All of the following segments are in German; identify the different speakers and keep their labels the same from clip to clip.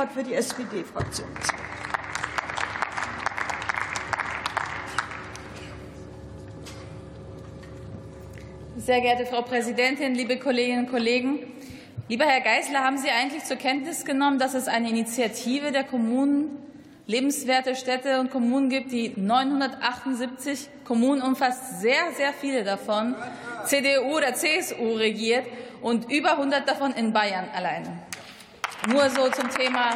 Speaker 1: hat für die SPD-Fraktion.
Speaker 2: Sehr geehrte Frau Präsidentin, liebe Kolleginnen und Kollegen! Lieber Herr Geisler, haben Sie eigentlich zur Kenntnis genommen, dass es eine Initiative der Kommunen lebenswerte Städte und Kommunen gibt, die 978 Kommunen umfasst, sehr, sehr viele davon CDU oder CSU regiert und über 100 davon in Bayern alleine. Nur so zum Thema,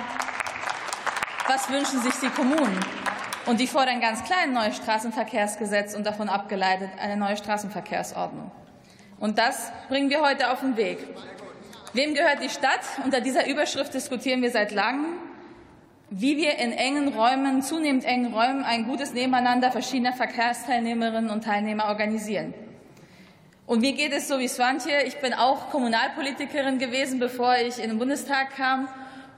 Speaker 2: was wünschen sich die Kommunen? Und die fordern ganz klar ein neues Straßenverkehrsgesetz und davon abgeleitet eine neue Straßenverkehrsordnung. Und das bringen wir heute auf den Weg. Wem gehört die Stadt? Unter dieser Überschrift diskutieren wir seit langem wie wir in engen Räumen, zunehmend engen Räumen, ein gutes Nebeneinander verschiedener Verkehrsteilnehmerinnen und Teilnehmer organisieren. Und mir geht es so wie Swantje. Ich bin auch Kommunalpolitikerin gewesen, bevor ich in den Bundestag kam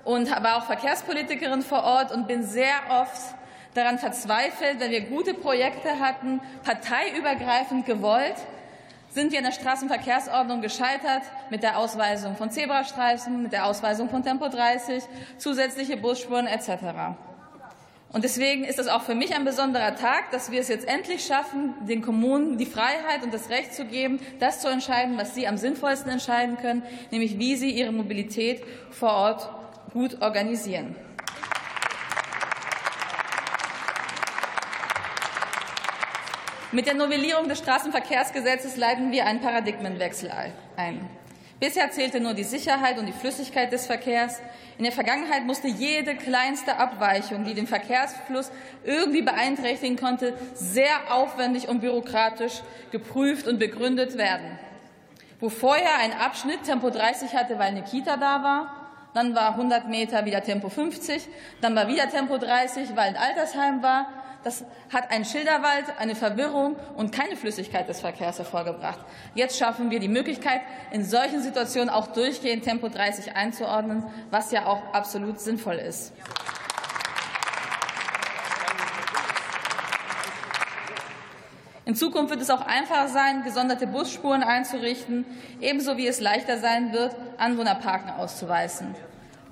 Speaker 2: und war auch Verkehrspolitikerin vor Ort und bin sehr oft daran verzweifelt, wenn wir gute Projekte hatten, parteiübergreifend gewollt, sind wir in der Straßenverkehrsordnung gescheitert mit der Ausweisung von Zebrastreifen, mit der Ausweisung von Tempo 30, zusätzliche Busspuren etc. Und deswegen ist es auch für mich ein besonderer Tag, dass wir es jetzt endlich schaffen, den Kommunen die Freiheit und das Recht zu geben, das zu entscheiden, was sie am sinnvollsten entscheiden können, nämlich wie sie ihre Mobilität vor Ort gut organisieren. Mit der Novellierung des Straßenverkehrsgesetzes leiten wir einen Paradigmenwechsel ein. Bisher zählte nur die Sicherheit und die Flüssigkeit des Verkehrs. In der Vergangenheit musste jede kleinste Abweichung, die den Verkehrsfluss irgendwie beeinträchtigen konnte, sehr aufwendig und bürokratisch geprüft und begründet werden. Wo vorher ein Abschnitt Tempo 30 hatte, weil eine Kita da war, dann war 100 Meter wieder Tempo 50, dann war wieder Tempo 30, weil ein Altersheim war, das hat ein Schilderwald, eine Verwirrung und keine Flüssigkeit des Verkehrs hervorgebracht. Jetzt schaffen wir die Möglichkeit, in solchen Situationen auch durchgehend Tempo 30 einzuordnen, was ja auch absolut sinnvoll ist. In Zukunft wird es auch einfacher sein, gesonderte Busspuren einzurichten, ebenso wie es leichter sein wird, Anwohnerparken auszuweisen.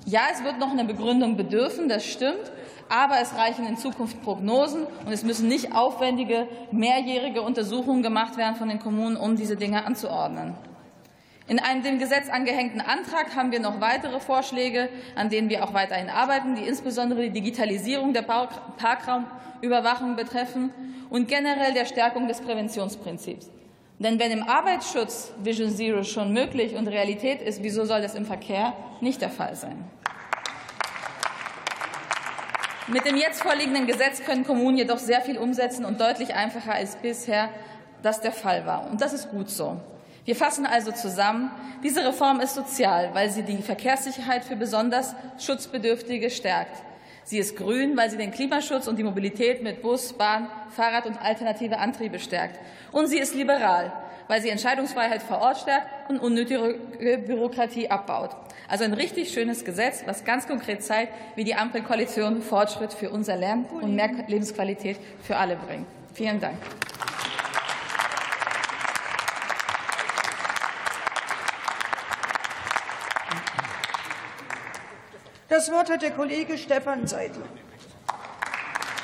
Speaker 2: Ja, es wird noch eine Begründung bedürfen, das stimmt. Aber es reichen in Zukunft Prognosen, und es müssen nicht aufwendige, mehrjährige Untersuchungen gemacht werden von den Kommunen, um diese Dinge anzuordnen. In einem dem Gesetz angehängten Antrag haben wir noch weitere Vorschläge, an denen wir auch weiterhin arbeiten, die insbesondere die Digitalisierung der Parkraumüberwachung betreffen und generell der Stärkung des Präventionsprinzips. Denn wenn im Arbeitsschutz Vision Zero schon möglich und Realität ist, wieso soll das im Verkehr nicht der Fall sein? Mit dem jetzt vorliegenden Gesetz können Kommunen jedoch sehr viel umsetzen und deutlich einfacher als bisher das der Fall war. Und das ist gut so. Wir fassen also zusammen, diese Reform ist sozial, weil sie die Verkehrssicherheit für besonders Schutzbedürftige stärkt. Sie ist grün, weil sie den Klimaschutz und die Mobilität mit Bus, Bahn, Fahrrad und alternative Antriebe stärkt. Und sie ist liberal, weil sie Entscheidungsfreiheit vor Ort stärkt und unnötige Bürokratie abbaut. Also ein richtig schönes Gesetz, was ganz konkret zeigt, wie die Ampelkoalition Fortschritt für unser Lernen und mehr Lebensqualität für alle bringt. Vielen Dank.
Speaker 1: Das Wort hat der Kollege Stefan Seidler.